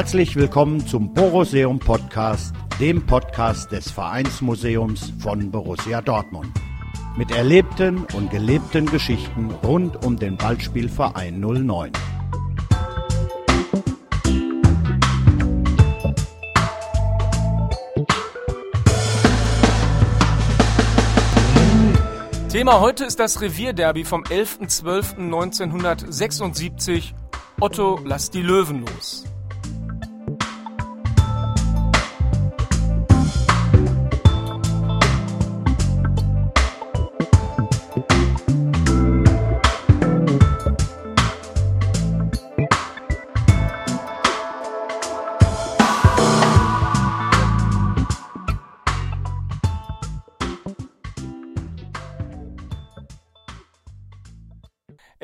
Herzlich willkommen zum Boruseum Podcast, dem Podcast des Vereinsmuseums von Borussia Dortmund. Mit erlebten und gelebten Geschichten rund um den Ballspielverein 09. Thema heute ist das Revierderby vom 11.12.1976. Otto, lass die Löwen los.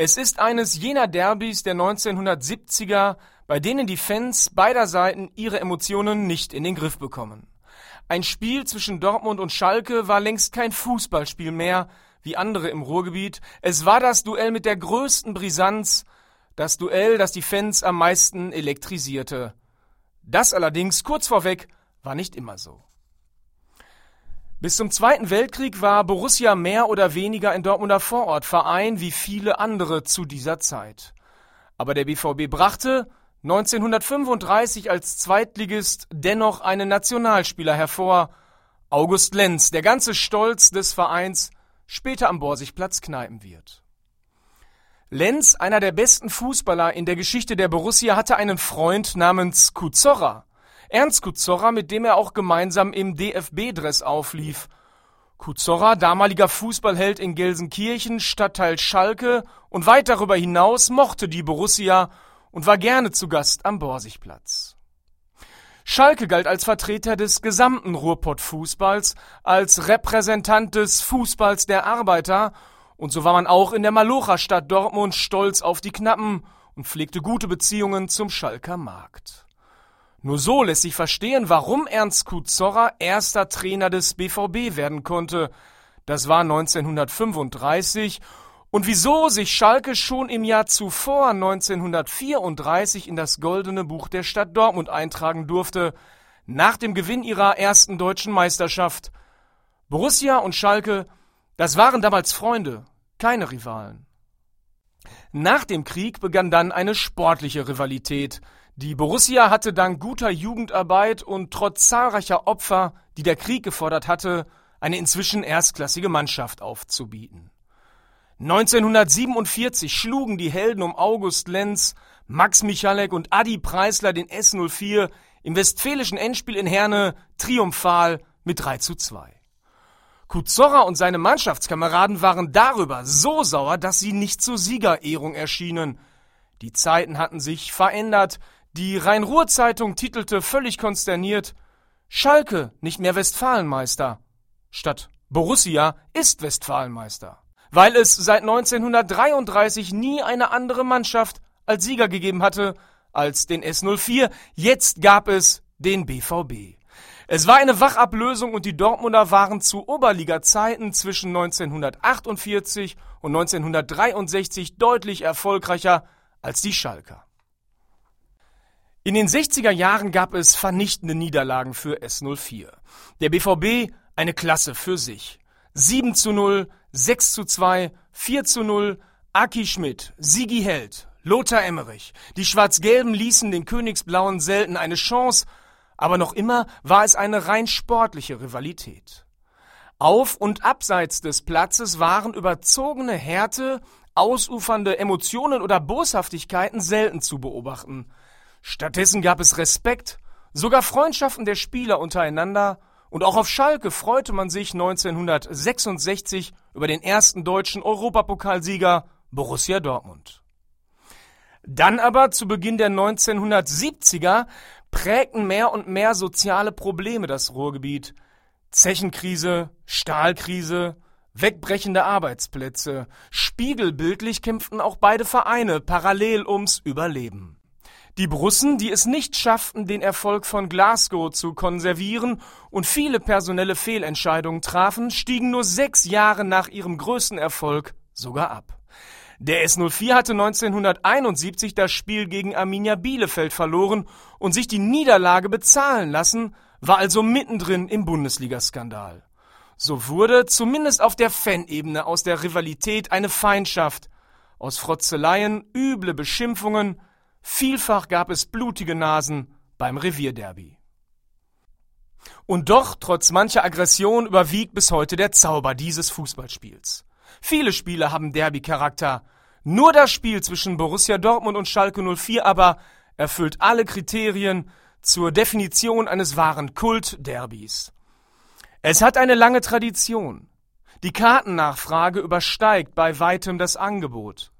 Es ist eines jener Derbys der 1970er, bei denen die Fans beider Seiten ihre Emotionen nicht in den Griff bekommen. Ein Spiel zwischen Dortmund und Schalke war längst kein Fußballspiel mehr, wie andere im Ruhrgebiet. Es war das Duell mit der größten Brisanz, das Duell, das die Fans am meisten elektrisierte. Das allerdings kurz vorweg war nicht immer so. Bis zum Zweiten Weltkrieg war Borussia mehr oder weniger ein Dortmunder Vorortverein wie viele andere zu dieser Zeit. Aber der BVB brachte 1935 als Zweitligist dennoch einen Nationalspieler hervor, August Lenz, der ganze Stolz des Vereins später am Borsigplatz kneipen wird. Lenz, einer der besten Fußballer in der Geschichte der Borussia, hatte einen Freund namens Kuzorra. Ernst Kuzorra, mit dem er auch gemeinsam im DFB-Dress auflief. Kuzorra, damaliger Fußballheld in Gelsenkirchen, Stadtteil Schalke und weit darüber hinaus mochte die Borussia und war gerne zu Gast am Borsigplatz. Schalke galt als Vertreter des gesamten Ruhrpott-Fußballs, als Repräsentant des Fußballs der Arbeiter, und so war man auch in der Malocha-Stadt Dortmund stolz auf die Knappen und pflegte gute Beziehungen zum Schalker Markt. Nur so lässt sich verstehen, warum Ernst Kuzorra erster Trainer des BVB werden konnte. Das war 1935 und wieso sich Schalke schon im Jahr zuvor 1934 in das goldene Buch der Stadt Dortmund eintragen durfte, nach dem Gewinn ihrer ersten deutschen Meisterschaft. Borussia und Schalke, das waren damals Freunde, keine Rivalen. Nach dem Krieg begann dann eine sportliche Rivalität. Die Borussia hatte dank guter Jugendarbeit und trotz zahlreicher Opfer, die der Krieg gefordert hatte, eine inzwischen erstklassige Mannschaft aufzubieten. 1947 schlugen die Helden um August Lenz, Max Michalek und Adi Preisler den S04 im westfälischen Endspiel in Herne triumphal mit 3 zu 2. Kuzorra und seine Mannschaftskameraden waren darüber so sauer, dass sie nicht zur Siegerehrung erschienen. Die Zeiten hatten sich verändert, die Rhein-Ruhr-Zeitung titelte völlig konsterniert Schalke nicht mehr Westfalenmeister. Statt Borussia ist Westfalenmeister. Weil es seit 1933 nie eine andere Mannschaft als Sieger gegeben hatte als den S04. Jetzt gab es den BVB. Es war eine Wachablösung und die Dortmunder waren zu Oberliga-Zeiten zwischen 1948 und 1963 deutlich erfolgreicher als die Schalker. In den 60er Jahren gab es vernichtende Niederlagen für S04. Der BVB eine Klasse für sich. 7 zu 0, 6 zu 2, 4 zu 0, Aki Schmidt, Sigi Held, Lothar Emmerich. Die Schwarz-Gelben ließen den Königsblauen selten eine Chance, aber noch immer war es eine rein sportliche Rivalität. Auf und abseits des Platzes waren überzogene Härte, ausufernde Emotionen oder Boshaftigkeiten selten zu beobachten. Stattdessen gab es Respekt, sogar Freundschaften der Spieler untereinander und auch auf Schalke freute man sich 1966 über den ersten deutschen Europapokalsieger Borussia Dortmund. Dann aber zu Beginn der 1970er prägten mehr und mehr soziale Probleme das Ruhrgebiet. Zechenkrise, Stahlkrise, wegbrechende Arbeitsplätze. Spiegelbildlich kämpften auch beide Vereine parallel ums Überleben. Die Brussen, die es nicht schafften, den Erfolg von Glasgow zu konservieren und viele personelle Fehlentscheidungen trafen, stiegen nur sechs Jahre nach ihrem größten Erfolg sogar ab. Der S04 hatte 1971 das Spiel gegen Arminia Bielefeld verloren und sich die Niederlage bezahlen lassen, war also mittendrin im Bundesligaskandal. So wurde zumindest auf der Fanebene aus der Rivalität eine Feindschaft, aus Frotzeleien üble Beschimpfungen, vielfach gab es blutige Nasen beim Revierderby. Und doch, trotz mancher Aggression, überwiegt bis heute der Zauber dieses Fußballspiels. Viele Spiele haben Derby-Charakter. Nur das Spiel zwischen Borussia Dortmund und Schalke 04 aber erfüllt alle Kriterien zur Definition eines wahren Kult-Derbys. Es hat eine lange Tradition. Die Kartennachfrage übersteigt bei weitem das Angebot.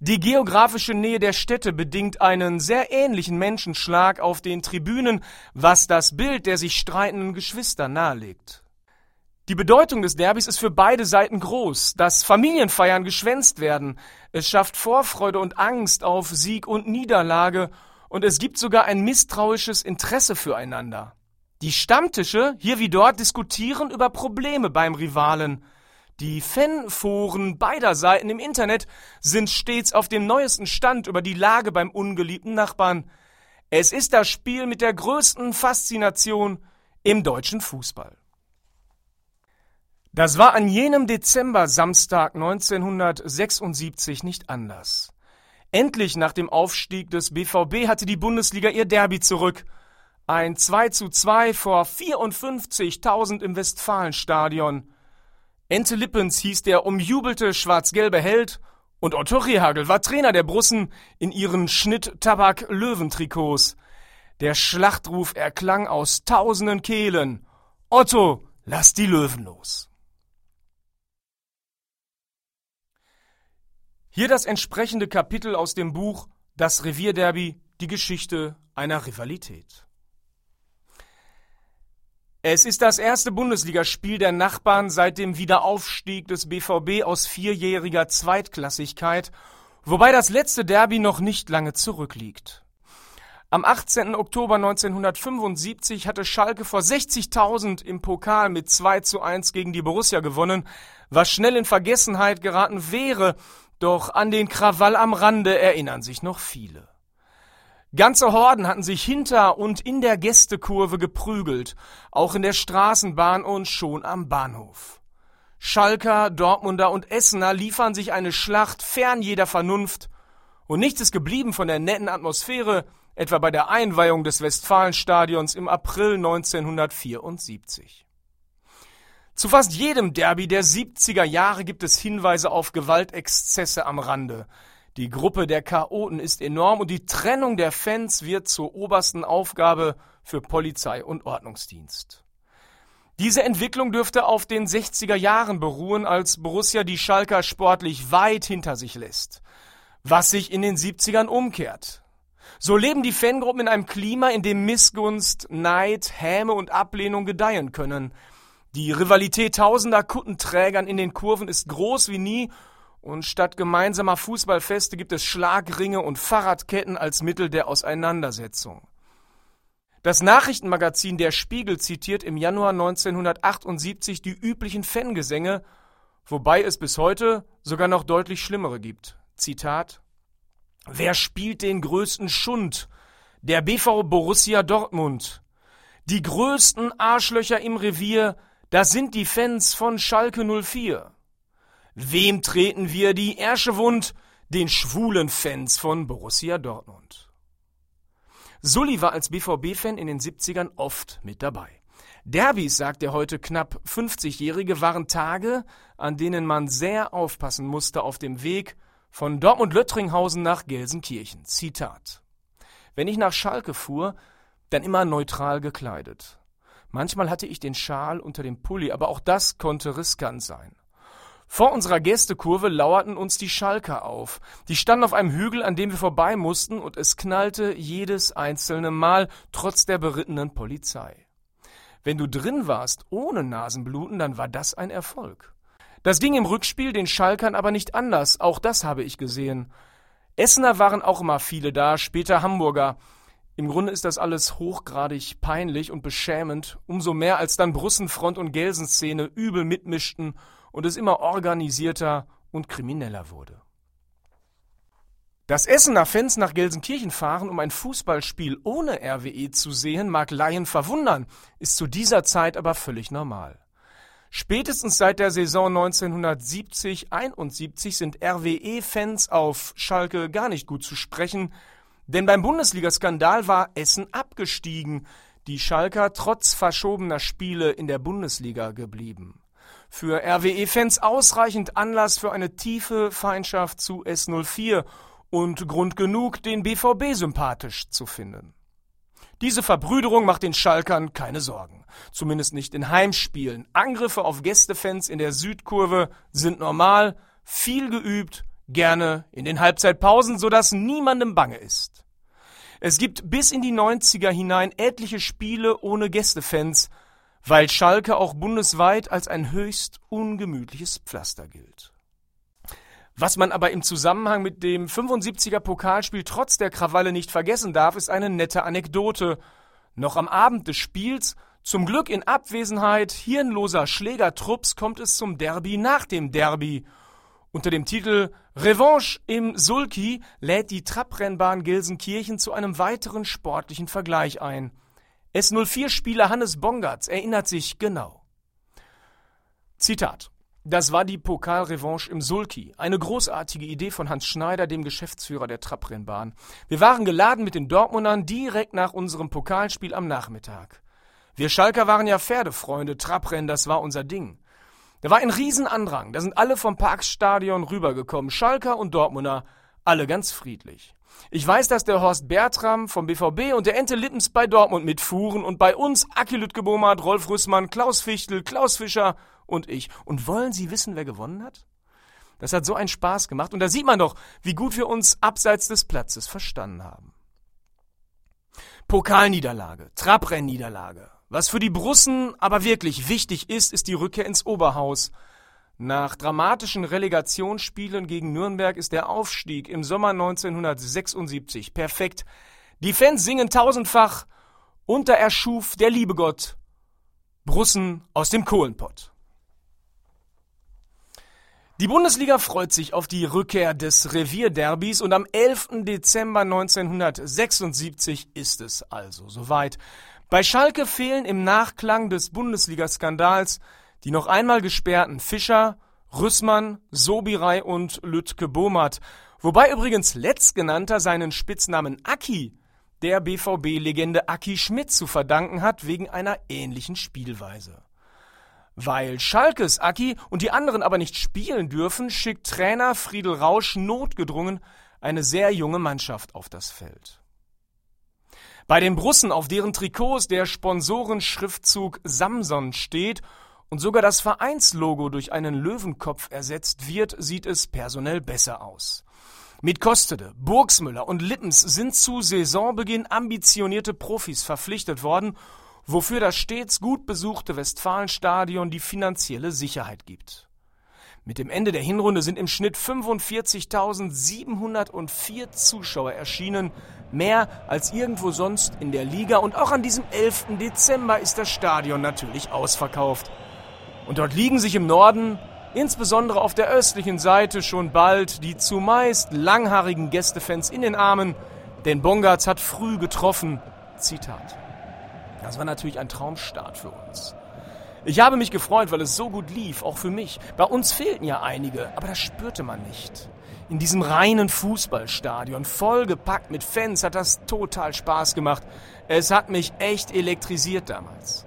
Die geografische Nähe der Städte bedingt einen sehr ähnlichen Menschenschlag auf den Tribünen, was das Bild der sich streitenden Geschwister nahelegt. Die Bedeutung des Derbys ist für beide Seiten groß, dass Familienfeiern geschwänzt werden, es schafft Vorfreude und Angst auf Sieg und Niederlage, und es gibt sogar ein misstrauisches Interesse füreinander. Die Stammtische, hier wie dort, diskutieren über Probleme beim Rivalen. Die Fanforen beider Seiten im Internet sind stets auf dem neuesten Stand über die Lage beim ungeliebten Nachbarn. Es ist das Spiel mit der größten Faszination im deutschen Fußball. Das war an jenem Dezember-Samstag 1976 nicht anders. Endlich nach dem Aufstieg des BVB hatte die Bundesliga ihr Derby zurück – ein 2 zu 2 vor 54.000 im Westfalenstadion. Ente Lippens hieß der umjubelte schwarz-gelbe Held und Otto Rehagel war Trainer der Brussen in ihren Schnitt-Tabak-Löwentrikots. Der Schlachtruf erklang aus tausenden Kehlen. Otto, lass die Löwen los. Hier das entsprechende Kapitel aus dem Buch Das Revierderby, die Geschichte einer Rivalität. Es ist das erste Bundesligaspiel der Nachbarn seit dem Wiederaufstieg des BVB aus vierjähriger Zweitklassigkeit, wobei das letzte Derby noch nicht lange zurückliegt. Am 18. Oktober 1975 hatte Schalke vor 60.000 im Pokal mit 2 zu 1 gegen die Borussia gewonnen, was schnell in Vergessenheit geraten wäre, doch an den Krawall am Rande erinnern sich noch viele. Ganze Horden hatten sich hinter und in der Gästekurve geprügelt, auch in der Straßenbahn und schon am Bahnhof. Schalker, Dortmunder und Essener liefern sich eine Schlacht fern jeder Vernunft, und nichts ist geblieben von der netten Atmosphäre, etwa bei der Einweihung des Westfalenstadions im April 1974. Zu fast jedem Derby der 70er Jahre gibt es Hinweise auf Gewaltexzesse am Rande, die Gruppe der Chaoten ist enorm und die Trennung der Fans wird zur obersten Aufgabe für Polizei und Ordnungsdienst. Diese Entwicklung dürfte auf den 60er Jahren beruhen, als Borussia die Schalker sportlich weit hinter sich lässt, was sich in den 70ern umkehrt. So leben die Fangruppen in einem Klima, in dem Missgunst, Neid, Häme und Ablehnung gedeihen können. Die Rivalität tausender Kuttenträgern in den Kurven ist groß wie nie und statt gemeinsamer Fußballfeste gibt es Schlagringe und Fahrradketten als Mittel der Auseinandersetzung. Das Nachrichtenmagazin Der Spiegel zitiert im Januar 1978 die üblichen Fangesänge, wobei es bis heute sogar noch deutlich schlimmere gibt. Zitat Wer spielt den größten Schund? Der BV Borussia Dortmund. Die größten Arschlöcher im Revier, das sind die Fans von Schalke 04. Wem treten wir die Ärsche wund? Den schwulen Fans von Borussia Dortmund. Sully war als BVB-Fan in den 70ern oft mit dabei. Derbys, sagt der heute knapp 50-Jährige, waren Tage, an denen man sehr aufpassen musste auf dem Weg von Dortmund-Löttringhausen nach Gelsenkirchen. Zitat. Wenn ich nach Schalke fuhr, dann immer neutral gekleidet. Manchmal hatte ich den Schal unter dem Pulli, aber auch das konnte riskant sein. Vor unserer Gästekurve lauerten uns die Schalker auf. Die standen auf einem Hügel, an dem wir vorbei mussten, und es knallte jedes einzelne Mal, trotz der berittenen Polizei. Wenn du drin warst, ohne Nasenbluten, dann war das ein Erfolg. Das ging im Rückspiel den Schalkern aber nicht anders, auch das habe ich gesehen. Essener waren auch immer viele da, später Hamburger. Im Grunde ist das alles hochgradig peinlich und beschämend, umso mehr als dann Brussenfront und Gelsenszene übel mitmischten und es immer organisierter und krimineller wurde. Dass Essener Fans nach Gelsenkirchen fahren, um ein Fußballspiel ohne RWE zu sehen, mag Laien verwundern, ist zu dieser Zeit aber völlig normal. Spätestens seit der Saison 1970-71 sind RWE-Fans auf Schalke gar nicht gut zu sprechen, denn beim Bundesligaskandal war Essen abgestiegen, die Schalker trotz verschobener Spiele in der Bundesliga geblieben. Für RWE-Fans ausreichend Anlass für eine tiefe Feindschaft zu S04 und Grund genug, den BVB sympathisch zu finden. Diese Verbrüderung macht den Schalkern keine Sorgen. Zumindest nicht in Heimspielen. Angriffe auf Gästefans in der Südkurve sind normal, viel geübt, gerne in den Halbzeitpausen, sodass niemandem bange ist. Es gibt bis in die 90er hinein etliche Spiele ohne Gästefans, weil Schalke auch bundesweit als ein höchst ungemütliches Pflaster gilt. Was man aber im Zusammenhang mit dem 75er Pokalspiel trotz der Krawalle nicht vergessen darf, ist eine nette Anekdote. Noch am Abend des Spiels, zum Glück in Abwesenheit hirnloser Schlägertrupps, kommt es zum Derby nach dem Derby. Unter dem Titel Revanche im Sulki lädt die Trabrennbahn Gelsenkirchen zu einem weiteren sportlichen Vergleich ein. S04-Spieler Hannes Bongartz erinnert sich genau. Zitat das war die Pokalrevanche im Sulki. Eine großartige Idee von Hans Schneider, dem Geschäftsführer der Trabrennbahn. Wir waren geladen mit den Dortmundern direkt nach unserem Pokalspiel am Nachmittag. Wir Schalker waren ja Pferdefreunde, Trabrennen, das war unser Ding. Da war ein Riesenandrang, da sind alle vom Parkstadion rübergekommen, Schalker und Dortmunder, alle ganz friedlich. Ich weiß, dass der Horst Bertram vom BVB und der Ente Lippens bei Dortmund mitfuhren und bei uns Aki Lütgebomert, Rolf Rüssmann, Klaus Fichtel, Klaus Fischer und ich. Und wollen Sie wissen, wer gewonnen hat? Das hat so einen Spaß gemacht und da sieht man doch, wie gut wir uns abseits des Platzes verstanden haben. Pokalniederlage, Trabrennniederlage. Was für die Brussen aber wirklich wichtig ist, ist die Rückkehr ins Oberhaus. Nach dramatischen Relegationsspielen gegen Nürnberg ist der Aufstieg im Sommer 1976 perfekt. Die Fans singen tausendfach und da erschuf der liebe Gott Brussen aus dem Kohlenpott. Die Bundesliga freut sich auf die Rückkehr des Revierderbys und am 11. Dezember 1976 ist es also soweit. Bei Schalke fehlen im Nachklang des Bundesliga-Skandals die noch einmal gesperrten Fischer, Rüssmann, Sobirei und Lütke Bomert, wobei übrigens letztgenannter seinen Spitznamen Aki der BVB-Legende Aki Schmidt zu verdanken hat wegen einer ähnlichen Spielweise. Weil Schalkes Aki und die anderen aber nicht spielen dürfen, schickt Trainer Friedel Rausch notgedrungen eine sehr junge Mannschaft auf das Feld. Bei den Brussen, auf deren Trikots der Sponsorenschriftzug Samson steht und sogar das Vereinslogo durch einen Löwenkopf ersetzt wird, sieht es personell besser aus. Mit Kostede, Burgsmüller und Lippens sind zu Saisonbeginn ambitionierte Profis verpflichtet worden wofür das stets gut besuchte Westfalenstadion die finanzielle Sicherheit gibt. Mit dem Ende der Hinrunde sind im Schnitt 45.704 Zuschauer erschienen, mehr als irgendwo sonst in der Liga und auch an diesem 11. Dezember ist das Stadion natürlich ausverkauft. Und dort liegen sich im Norden, insbesondere auf der östlichen Seite, schon bald die zumeist langhaarigen Gästefans in den Armen, denn Bongartz hat früh getroffen. Zitat. Das war natürlich ein Traumstart für uns. Ich habe mich gefreut, weil es so gut lief, auch für mich. Bei uns fehlten ja einige, aber das spürte man nicht. In diesem reinen Fußballstadion, vollgepackt mit Fans, hat das total Spaß gemacht. Es hat mich echt elektrisiert damals.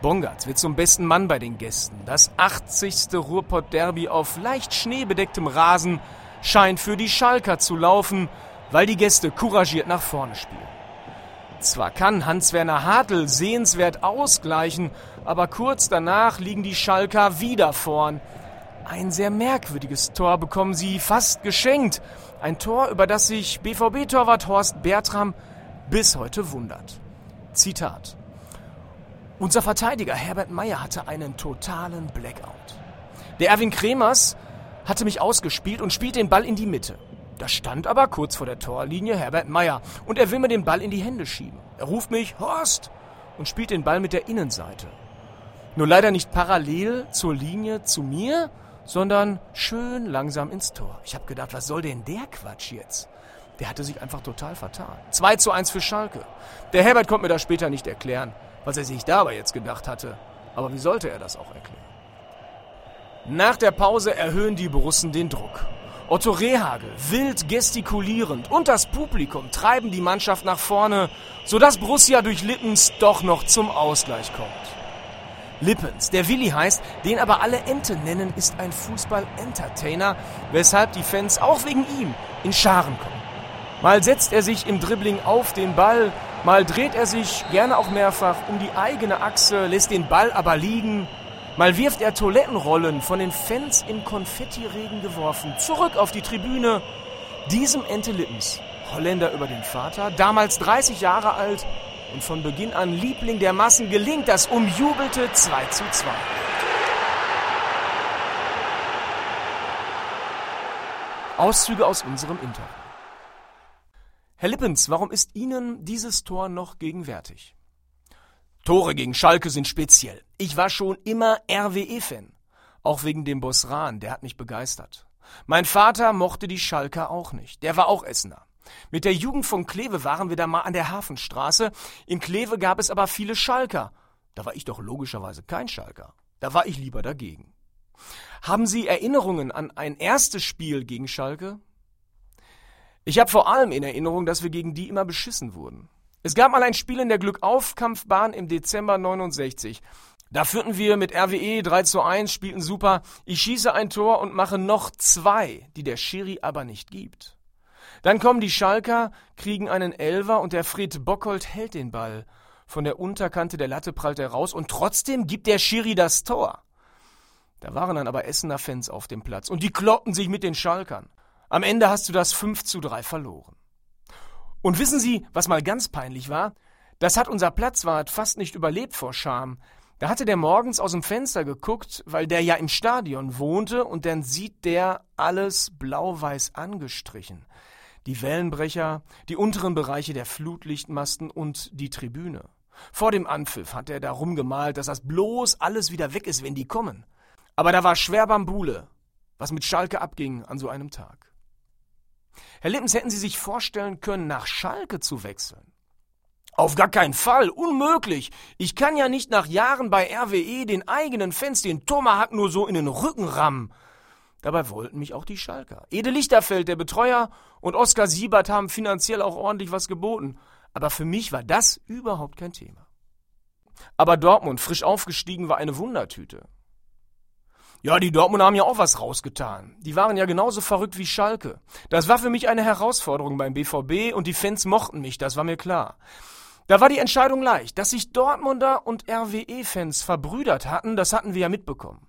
Bongartz wird zum besten Mann bei den Gästen. Das 80. Ruhrpott-Derby auf leicht schneebedecktem Rasen scheint für die Schalker zu laufen, weil die Gäste couragiert nach vorne spielen. Zwar kann Hans-Werner Hartl sehenswert ausgleichen, aber kurz danach liegen die Schalker wieder vorn. Ein sehr merkwürdiges Tor bekommen sie fast geschenkt. Ein Tor, über das sich BVB-Torwart Horst Bertram bis heute wundert. Zitat. Unser Verteidiger Herbert Meyer hatte einen totalen Blackout. Der Erwin Kremers hatte mich ausgespielt und spielt den Ball in die Mitte. Da stand aber kurz vor der Torlinie Herbert Meyer und er will mir den Ball in die Hände schieben. Er ruft mich Horst und spielt den Ball mit der Innenseite. Nur leider nicht parallel zur Linie zu mir, sondern schön langsam ins Tor. Ich habe gedacht, was soll denn der Quatsch jetzt? Der hatte sich einfach total vertan. 2 zu 1 für Schalke. Der Herbert konnte mir das später nicht erklären, was er sich dabei jetzt gedacht hatte. Aber wie sollte er das auch erklären? Nach der Pause erhöhen die Borussen den Druck. Otto Rehagel, wild gestikulierend und das Publikum treiben die Mannschaft nach vorne, sodass Borussia durch Lippens doch noch zum Ausgleich kommt. Lippens, der Willi heißt, den aber alle Ente nennen, ist ein Fußball-Entertainer, weshalb die Fans auch wegen ihm in Scharen kommen. Mal setzt er sich im Dribbling auf den Ball, mal dreht er sich gerne auch mehrfach um die eigene Achse, lässt den Ball aber liegen Mal wirft er Toilettenrollen von den Fans im Konfettiregen geworfen, zurück auf die Tribüne. Diesem Ente Lippens, Holländer über den Vater, damals 30 Jahre alt und von Beginn an Liebling der Massen, gelingt das umjubelte 2 zu 2. Auszüge aus unserem Interview. Herr Lippens, warum ist Ihnen dieses Tor noch gegenwärtig? Tore gegen Schalke sind speziell. Ich war schon immer RWE-Fan. Auch wegen dem Boss Rahn, der hat mich begeistert. Mein Vater mochte die Schalker auch nicht. Der war auch Essener. Mit der Jugend von Kleve waren wir da mal an der Hafenstraße. In Kleve gab es aber viele Schalker. Da war ich doch logischerweise kein Schalker. Da war ich lieber dagegen. Haben Sie Erinnerungen an ein erstes Spiel gegen Schalke? Ich habe vor allem in Erinnerung, dass wir gegen die immer beschissen wurden. Es gab mal ein Spiel in der Glückauf-Kampfbahn im Dezember 69. Da führten wir mit RWE 3 zu 1, spielten super. Ich schieße ein Tor und mache noch zwei, die der Schiri aber nicht gibt. Dann kommen die Schalker, kriegen einen Elver und der Fred Bockhold hält den Ball. Von der Unterkante der Latte prallt er raus und trotzdem gibt der Schiri das Tor. Da waren dann aber Essener Fans auf dem Platz und die kloppten sich mit den Schalkern. Am Ende hast du das 5 zu 3 verloren. Und wissen Sie, was mal ganz peinlich war? Das hat unser Platzwart fast nicht überlebt vor Scham. Da hatte der morgens aus dem Fenster geguckt, weil der ja im Stadion wohnte, und dann sieht der alles blau-weiß angestrichen. Die Wellenbrecher, die unteren Bereiche der Flutlichtmasten und die Tribüne. Vor dem Anpfiff hat er da rumgemalt, dass das bloß alles wieder weg ist, wenn die kommen. Aber da war schwer Bambule, was mit Schalke abging an so einem Tag. Herr Lippens, hätten Sie sich vorstellen können, nach Schalke zu wechseln? Auf gar keinen Fall, unmöglich. Ich kann ja nicht nach Jahren bei RWE den eigenen Fans den Tomahawk nur so in den Rücken rammen. Dabei wollten mich auch die Schalker. Ede Lichterfeld, der Betreuer, und Oskar Siebert haben finanziell auch ordentlich was geboten. Aber für mich war das überhaupt kein Thema. Aber Dortmund, frisch aufgestiegen, war eine Wundertüte. Ja, die Dortmunder haben ja auch was rausgetan. Die waren ja genauso verrückt wie Schalke. Das war für mich eine Herausforderung beim BVB und die Fans mochten mich, das war mir klar. Da war die Entscheidung leicht. Dass sich Dortmunder und RWE-Fans verbrüdert hatten, das hatten wir ja mitbekommen.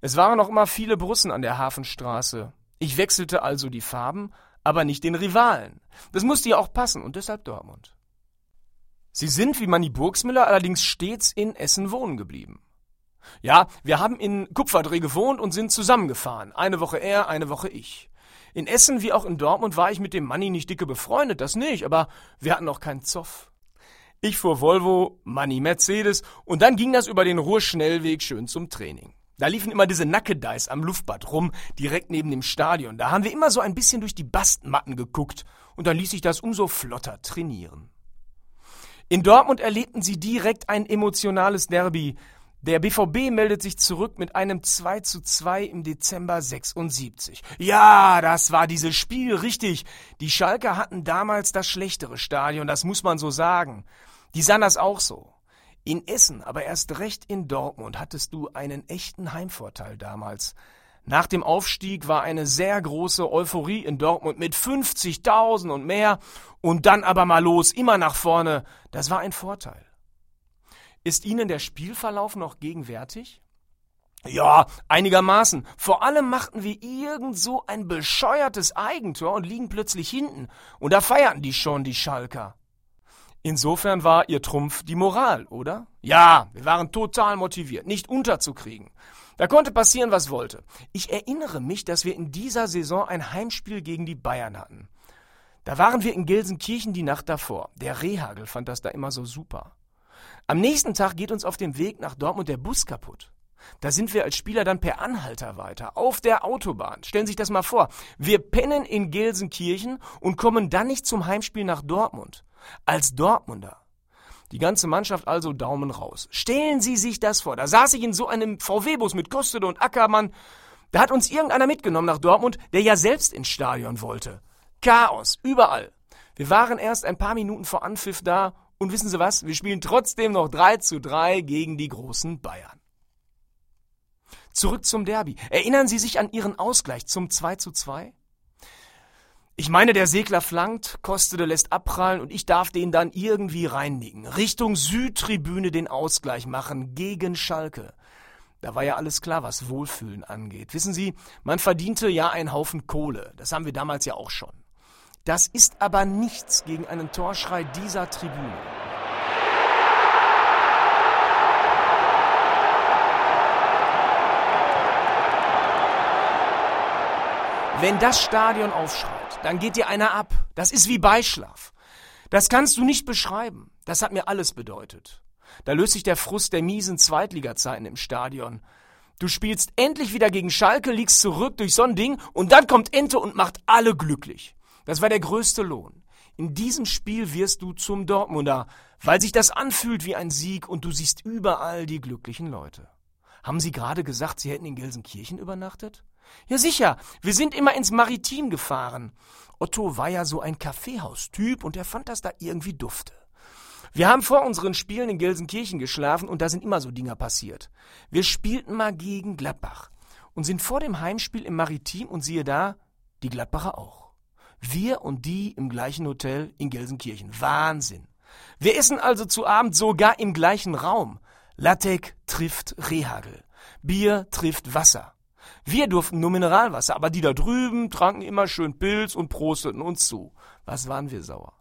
Es waren noch immer viele Brussen an der Hafenstraße. Ich wechselte also die Farben, aber nicht den Rivalen. Das musste ja auch passen und deshalb Dortmund. Sie sind wie Manny Burgsmüller allerdings stets in Essen wohnen geblieben. Ja, wir haben in Kupferdreh gewohnt und sind zusammengefahren. Eine Woche er, eine Woche ich. In Essen wie auch in Dortmund war ich mit dem Manni nicht dicke befreundet, das nicht, aber wir hatten auch keinen Zoff. Ich fuhr Volvo, Manni Mercedes und dann ging das über den Ruhrschnellweg schön zum Training. Da liefen immer diese Nackedeis am Luftbad rum, direkt neben dem Stadion. Da haben wir immer so ein bisschen durch die Bastmatten geguckt und dann ließ sich das umso flotter trainieren. In Dortmund erlebten sie direkt ein emotionales Derby. Der BVB meldet sich zurück mit einem 2 zu 2 im Dezember 76. Ja, das war dieses Spiel, richtig. Die Schalker hatten damals das schlechtere Stadion, das muss man so sagen. Die sahen das auch so. In Essen, aber erst recht in Dortmund hattest du einen echten Heimvorteil damals. Nach dem Aufstieg war eine sehr große Euphorie in Dortmund mit 50.000 und mehr und dann aber mal los, immer nach vorne. Das war ein Vorteil. Ist Ihnen der Spielverlauf noch gegenwärtig? Ja, einigermaßen. Vor allem machten wir irgend so ein bescheuertes Eigentor und liegen plötzlich hinten. Und da feierten die schon, die Schalker. Insofern war ihr Trumpf die Moral, oder? Ja, wir waren total motiviert, nicht unterzukriegen. Da konnte passieren, was wollte. Ich erinnere mich, dass wir in dieser Saison ein Heimspiel gegen die Bayern hatten. Da waren wir in Gelsenkirchen die Nacht davor. Der Rehagel fand das da immer so super. Am nächsten Tag geht uns auf dem Weg nach Dortmund der Bus kaputt. Da sind wir als Spieler dann per Anhalter weiter, auf der Autobahn. Stellen Sie sich das mal vor. Wir pennen in Gelsenkirchen und kommen dann nicht zum Heimspiel nach Dortmund. Als Dortmunder. Die ganze Mannschaft also Daumen raus. Stellen Sie sich das vor. Da saß ich in so einem VW-Bus mit Kostede und Ackermann. Da hat uns irgendeiner mitgenommen nach Dortmund, der ja selbst ins Stadion wollte. Chaos, überall. Wir waren erst ein paar Minuten vor Anpfiff da und wissen Sie was? Wir spielen trotzdem noch 3 zu 3 gegen die großen Bayern. Zurück zum Derby. Erinnern Sie sich an Ihren Ausgleich zum 2 zu 2? Ich meine, der Segler flankt, Kostede lässt abprallen und ich darf den dann irgendwie reinnicken. Richtung Südtribüne den Ausgleich machen gegen Schalke. Da war ja alles klar, was Wohlfühlen angeht. Wissen Sie, man verdiente ja einen Haufen Kohle. Das haben wir damals ja auch schon. Das ist aber nichts gegen einen Torschrei dieser Tribüne. Wenn das Stadion aufschreit, dann geht dir einer ab. Das ist wie Beischlaf. Das kannst du nicht beschreiben. Das hat mir alles bedeutet. Da löst sich der Frust der miesen Zweitliga-Zeiten im Stadion. Du spielst endlich wieder gegen Schalke, liegst zurück durch so ein Ding und dann kommt Ente und macht alle glücklich. Das war der größte Lohn. In diesem Spiel wirst du zum Dortmunder, weil sich das anfühlt wie ein Sieg und du siehst überall die glücklichen Leute. Haben Sie gerade gesagt, Sie hätten in Gelsenkirchen übernachtet? Ja sicher, wir sind immer ins Maritim gefahren. Otto war ja so ein Kaffeehaustyp und er fand das da irgendwie dufte. Wir haben vor unseren Spielen in Gelsenkirchen geschlafen und da sind immer so Dinger passiert. Wir spielten mal gegen Gladbach und sind vor dem Heimspiel im Maritim und siehe da, die Gladbacher auch. Wir und die im gleichen Hotel in Gelsenkirchen. Wahnsinn. Wir essen also zu Abend sogar im gleichen Raum. Lattek trifft Rehagel. Bier trifft Wasser. Wir durften nur Mineralwasser, aber die da drüben tranken immer schön Pilz und prosteten uns zu. Was waren wir sauer.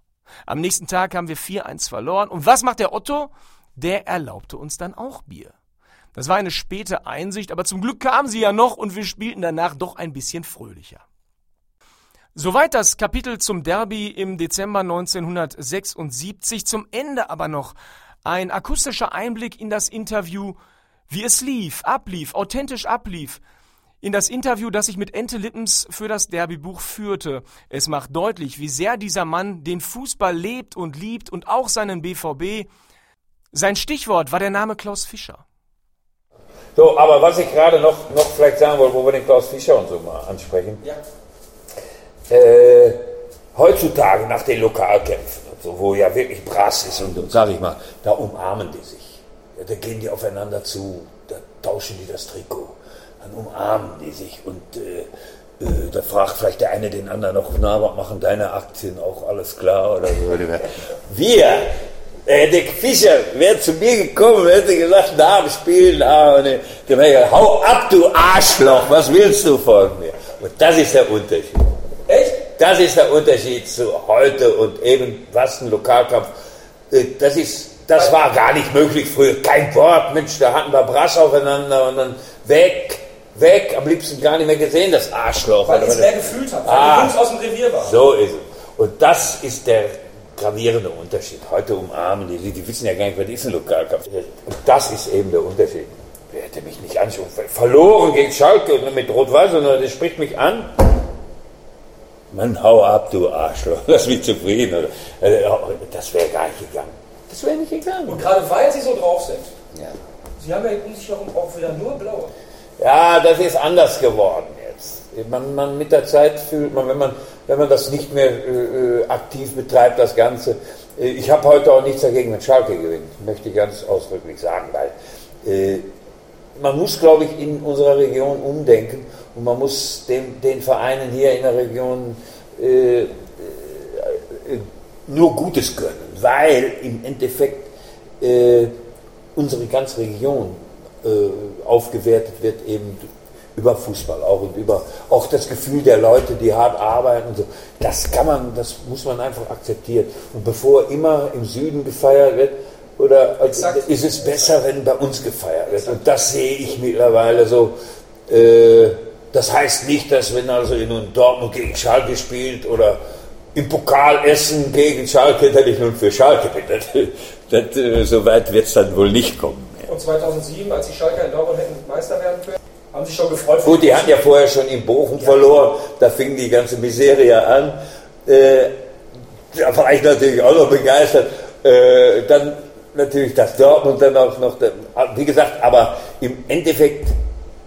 Am nächsten Tag haben wir 4-1 verloren. Und was macht der Otto? Der erlaubte uns dann auch Bier. Das war eine späte Einsicht, aber zum Glück kam sie ja noch und wir spielten danach doch ein bisschen fröhlicher. Soweit das Kapitel zum Derby im Dezember 1976. Zum Ende aber noch ein akustischer Einblick in das Interview, wie es lief, ablief, authentisch ablief in das Interview, das ich mit Ente Lippens für das Derbybuch führte. Es macht deutlich, wie sehr dieser Mann den Fußball lebt und liebt und auch seinen BVB. Sein Stichwort war der Name Klaus Fischer. So, aber was ich gerade noch, noch vielleicht sagen wollte, wo wir den Klaus Fischer und so mal ansprechen. Ja. Äh, heutzutage nach den Lokalkämpfen, so, wo ja wirklich Brass ist und, und sag ich mal, da umarmen die sich. Ja, da gehen die aufeinander zu, da tauschen die das Trikot dann umarmen die sich und äh, äh, da fragt vielleicht der eine den anderen noch, na, was machen deine Aktien auch alles klar oder so. Wir, äh, Dick Fischer, wäre zu mir gekommen, hätte gesagt, na, wir spielen, na, und, dann wäre ich, hau ab, du Arschloch, was willst du von mir? Und das ist der Unterschied. Das ist der Unterschied zu heute und eben, was ein Lokalkampf, äh, das ist, das war gar nicht möglich früher. Kein Wort, Mensch, da hatten wir Brass aufeinander und dann weg weg, am liebsten gar nicht mehr gesehen, das Arschloch. Weil es mehr gefühlt hat, weil ah, die Jungs aus dem Revier waren. So ist es. Und das ist der gravierende Unterschied. Heute umarmen die, die wissen ja gar nicht, was ist ein Lokalkampf. Und das ist eben der Unterschied. Wer hätte mich nicht anschauen? Verloren gegen Schalke mit Rot-Weiß, sondern der spricht mich an. Mann, hau ab, du Arschloch. Lass mich zufrieden. Äh, das wäre gar nicht gegangen. Das wäre nicht gegangen. Und gerade weil sie so drauf sind. Ja. Sie haben ja um sich herum auch wieder nur blaue. Ja, das ist anders geworden jetzt. Man, man, mit der Zeit fühlt man, wenn man, wenn man das nicht mehr äh, äh aktiv betreibt, das Ganze. Äh, ich habe heute auch nichts dagegen, wenn Schalke gewinnt, möchte ich ganz ausdrücklich sagen, weil äh, man muss, glaube ich, in unserer Region umdenken und man muss dem, den Vereinen hier in der Region äh, äh nur Gutes gönnen, weil im Endeffekt unsere ganze Region äh, aufgewertet wird eben über Fußball auch und über auch das Gefühl der Leute, die hart arbeiten und so. Das kann man, das muss man einfach akzeptieren. Und bevor immer im Süden gefeiert wird, oder also ist es besser, wenn bei uns gefeiert wird. Und das sehe ich mittlerweile so. Äh, das heißt nicht, dass wenn also in Dortmund gegen Schalke spielt oder im Pokal Essen gegen Schalke, dass ich nun für Schalke bin. Das, das, äh, so weit wird es dann wohl nicht kommen. Und 2007, als die Schalker in Dortmund hätten Meister werden können, haben sich schon gefreut. Gut, die hatten ja vorher schon in Bochum ja. verloren. Da fing die ganze Miserie an. Äh, da war ich natürlich auch noch begeistert. Äh, dann natürlich das Dortmund dann auch noch. Wie gesagt, aber im Endeffekt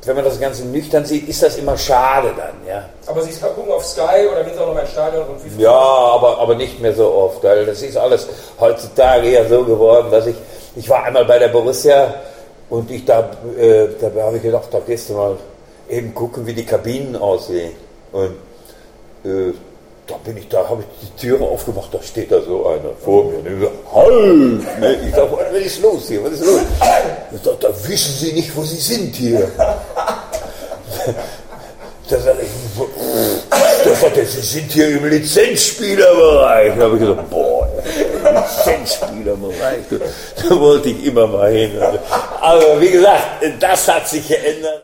wenn man das Ganze nüchtern sieht, ist das immer schade dann, ja. Aber Sie gucken auf Sky oder gehen Sie auch noch mal ins Stadion und wie Ja, aber, aber nicht mehr so oft, weil das ist alles heutzutage eher so geworden, dass ich, ich war einmal bei der Borussia und ich da, äh, da habe ich gedacht, da gehst du mal eben gucken, wie die Kabinen aussehen. Und äh, da bin ich da, habe ich die Türe aufgemacht, da steht da so einer vor mir. Und ich so, halt! Ne? Ich sage, was ist los hier? Was ist los? Da, da wissen Sie nicht, wo Sie sind hier. Da sage ich, Sie sind hier im Lizenzspielerbereich. Da habe ich gesagt, boah, Lizenzspielerbereich, da wollte ich immer mal hin. Aber wie gesagt, das hat sich geändert.